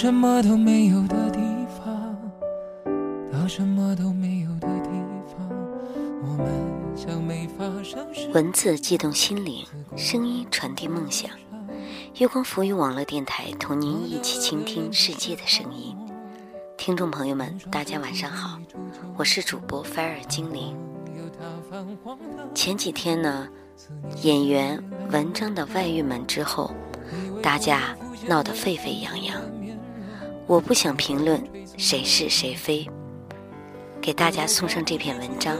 从什么都没有的地方到什么都没有的地方，我们像没发生事。文字悸动心灵，声音传递梦想。月光浮语网络电台同您一起倾听世界的声音。听众朋友们，大家晚上好，我是主播菲尔精灵。前几天呢，演员文章的外遇门之后，大家闹得沸沸扬扬。我不想评论谁是谁非，给大家送上这篇文章。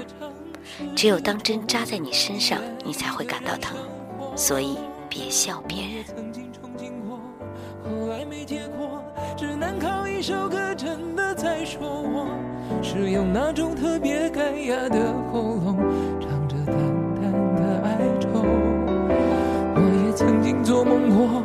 只有当针扎在你身上，你才会感到疼，所以别笑别人。后来没结果只能靠一首歌，真的在说我是用那种特别干哑的喉咙，唱着淡淡的哀愁。我也曾经做梦过，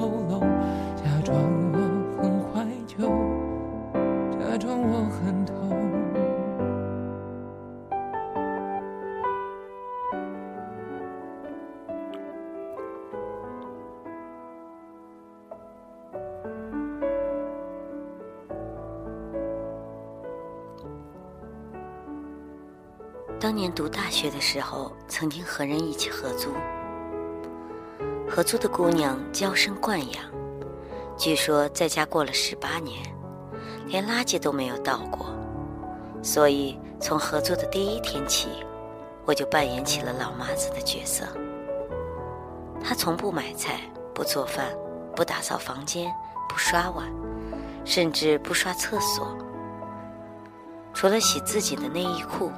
当年读大学的时候，曾经和人一起合租。合租的姑娘娇生惯养，据说在家过了十八年，连垃圾都没有倒过。所以从合租的第一天起，我就扮演起了老妈子的角色。她从不买菜，不做饭，不打扫房间，不刷碗，甚至不刷厕所，除了洗自己的内衣裤。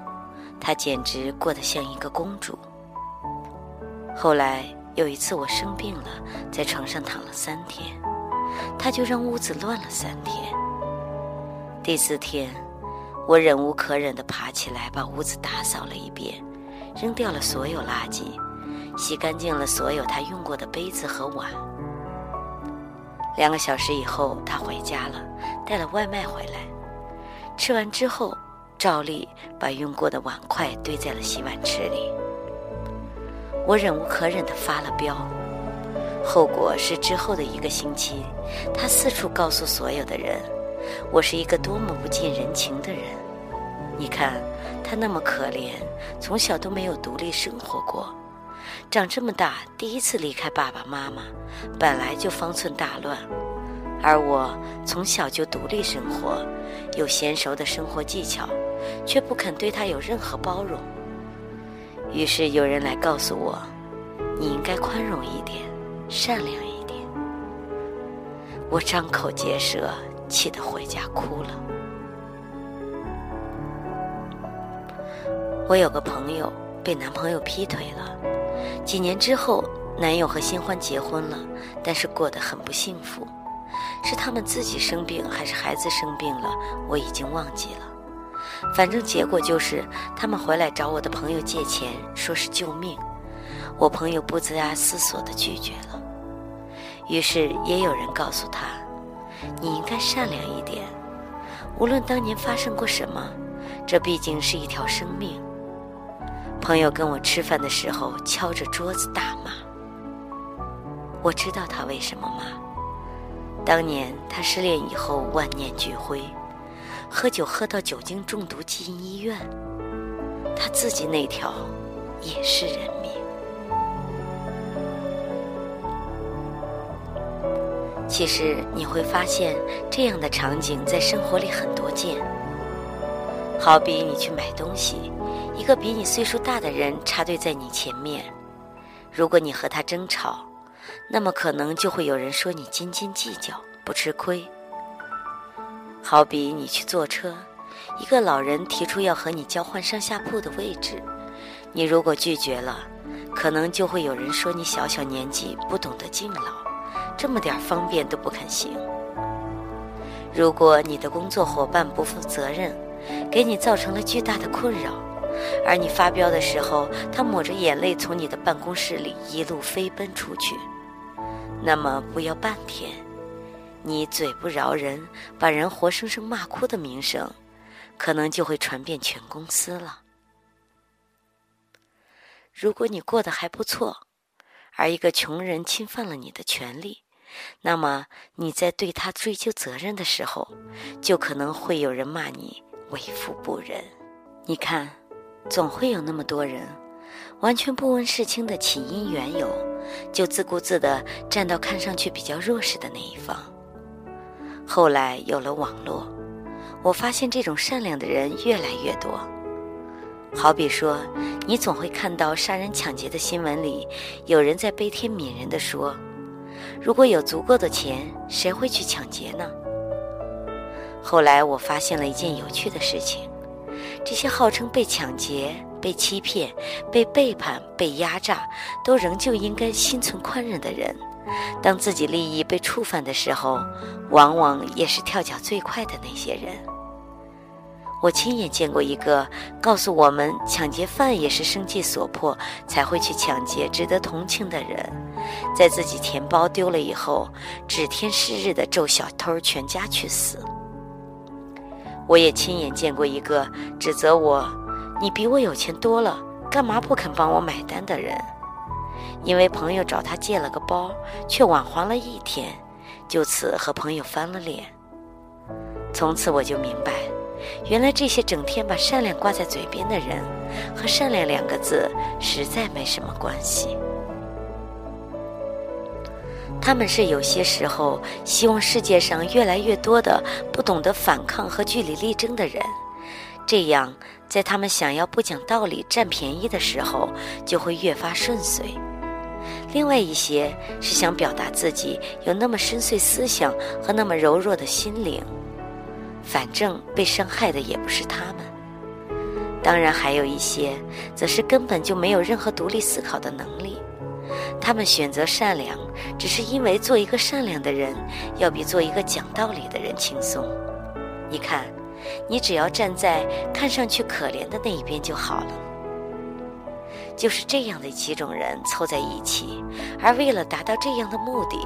她简直过得像一个公主。后来有一次我生病了，在床上躺了三天，她就让屋子乱了三天。第四天，我忍无可忍地爬起来，把屋子打扫了一遍，扔掉了所有垃圾，洗干净了所有她用过的杯子和碗。两个小时以后，她回家了，带了外卖回来，吃完之后。照例把用过的碗筷堆在了洗碗池里。我忍无可忍地发了飙，后果是之后的一个星期，他四处告诉所有的人，我是一个多么不近人情的人。你看，他那么可怜，从小都没有独立生活过，长这么大第一次离开爸爸妈妈，本来就方寸大乱，而我从小就独立生活，有娴熟的生活技巧。却不肯对他有任何包容。于是有人来告诉我：“你应该宽容一点，善良一点。”我张口结舌，气得回家哭了。我有个朋友被男朋友劈腿了，几年之后，男友和新欢结婚了，但是过得很不幸福。是他们自己生病，还是孩子生病了？我已经忘记了。反正结果就是，他们回来找我的朋友借钱，说是救命。我朋友不加思索地拒绝了。于是也有人告诉他：“你应该善良一点，无论当年发生过什么，这毕竟是一条生命。”朋友跟我吃饭的时候敲着桌子大骂。我知道他为什么骂。当年他失恋以后，万念俱灰。喝酒喝到酒精中毒进医院，他自己那条也是人命。其实你会发现，这样的场景在生活里很多见。好比你去买东西，一个比你岁数大的人插队在你前面，如果你和他争吵，那么可能就会有人说你斤斤计较，不吃亏。好比你去坐车，一个老人提出要和你交换上下铺的位置，你如果拒绝了，可能就会有人说你小小年纪不懂得敬老，这么点方便都不肯行。如果你的工作伙伴不负责任，给你造成了巨大的困扰，而你发飙的时候，他抹着眼泪从你的办公室里一路飞奔出去，那么不要半天。你嘴不饶人，把人活生生骂哭的名声，可能就会传遍全公司了。如果你过得还不错，而一个穷人侵犯了你的权利，那么你在对他追究责任的时候，就可能会有人骂你为富不仁。你看，总会有那么多人，完全不问事情的起因缘由，就自顾自地站到看上去比较弱势的那一方。后来有了网络，我发现这种善良的人越来越多。好比说，你总会看到杀人抢劫的新闻里，有人在悲天悯人地说：“如果有足够的钱，谁会去抢劫呢？”后来我发现了一件有趣的事情：这些号称被抢劫、被欺骗、被背叛、被压榨，都仍旧应该心存宽容的人，当自己利益被触犯的时候，往往也是跳脚最快的那些人。我亲眼见过一个告诉我们，抢劫犯也是生计所迫才会去抢劫，值得同情的人，在自己钱包丢了以后，指天誓日的咒小偷全家去死。我也亲眼见过一个指责我：“你比我有钱多了，干嘛不肯帮我买单？”的人，因为朋友找他借了个包，却晚还了一天，就此和朋友翻了脸。从此我就明白。原来这些整天把善良挂在嘴边的人，和善良两个字实在没什么关系。他们是有些时候希望世界上越来越多的不懂得反抗和据理力争的人，这样在他们想要不讲道理占便宜的时候，就会越发顺遂。另外一些是想表达自己有那么深邃思想和那么柔弱的心灵。反正被伤害的也不是他们，当然还有一些，则是根本就没有任何独立思考的能力。他们选择善良，只是因为做一个善良的人，要比做一个讲道理的人轻松。你看，你只要站在看上去可怜的那一边就好了。就是这样的几种人凑在一起，而为了达到这样的目的。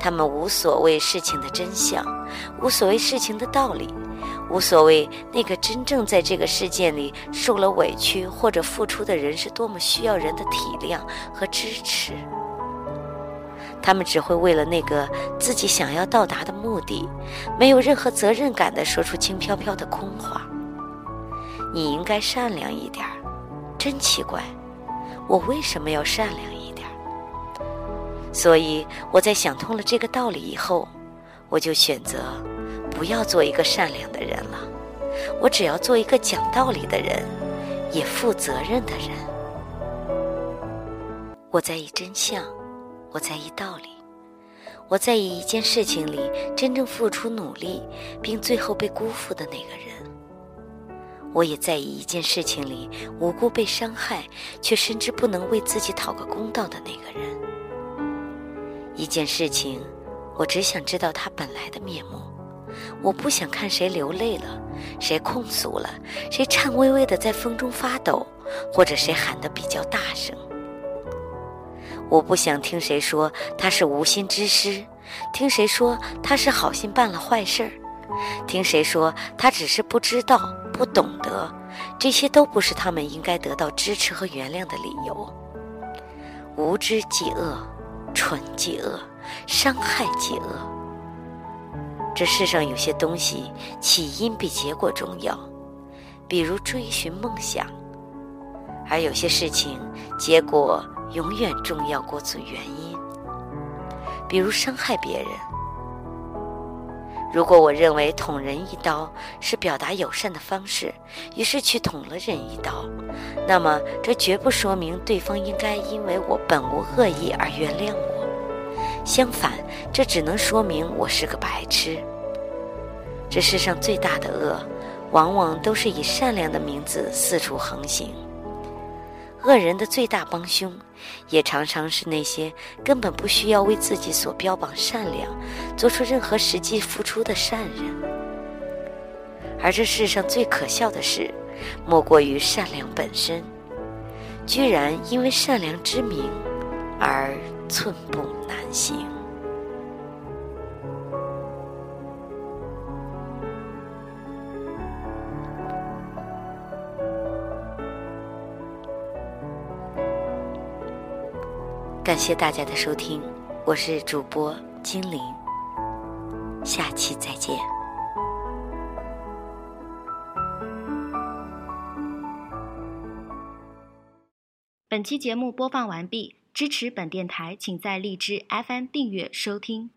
他们无所谓事情的真相，无所谓事情的道理，无所谓那个真正在这个事件里受了委屈或者付出的人是多么需要人的体谅和支持。他们只会为了那个自己想要到达的目的，没有任何责任感地说出轻飘飘的空话。你应该善良一点儿，真奇怪，我为什么要善良一点？所以我在想通了这个道理以后，我就选择不要做一个善良的人了。我只要做一个讲道理的人，也负责任的人。我在意真相，我在意道理，我在意一件事情里真正付出努力并最后被辜负的那个人。我也在意一件事情里无辜被伤害却深知不能为自己讨个公道的那个人。一件事情，我只想知道它本来的面目。我不想看谁流泪了，谁控诉了，谁颤巍巍的在风中发抖，或者谁喊得比较大声。我不想听谁说他是无心之失，听谁说他是好心办了坏事儿，听谁说他只是不知道、不懂得，这些都不是他们应该得到支持和原谅的理由。无知即恶。蠢即恶，伤害即恶。这世上有些东西起因比结果重要，比如追寻梦想；而有些事情结果永远重要过做原因，比如伤害别人。如果我认为捅人一刀是表达友善的方式，于是去捅了人一刀，那么这绝不说明对方应该因为我本无恶意而原谅我。相反，这只能说明我是个白痴。这世上最大的恶，往往都是以善良的名字四处横行。恶人的最大帮凶，也常常是那些根本不需要为自己所标榜善良，做出任何实际付出的善人。而这世上最可笑的事，莫过于善良本身，居然因为善良之名，而寸步难行。感谢大家的收听，我是主播金玲，下期再见。本期节目播放完毕，支持本电台，请在荔枝 FM 订阅收听。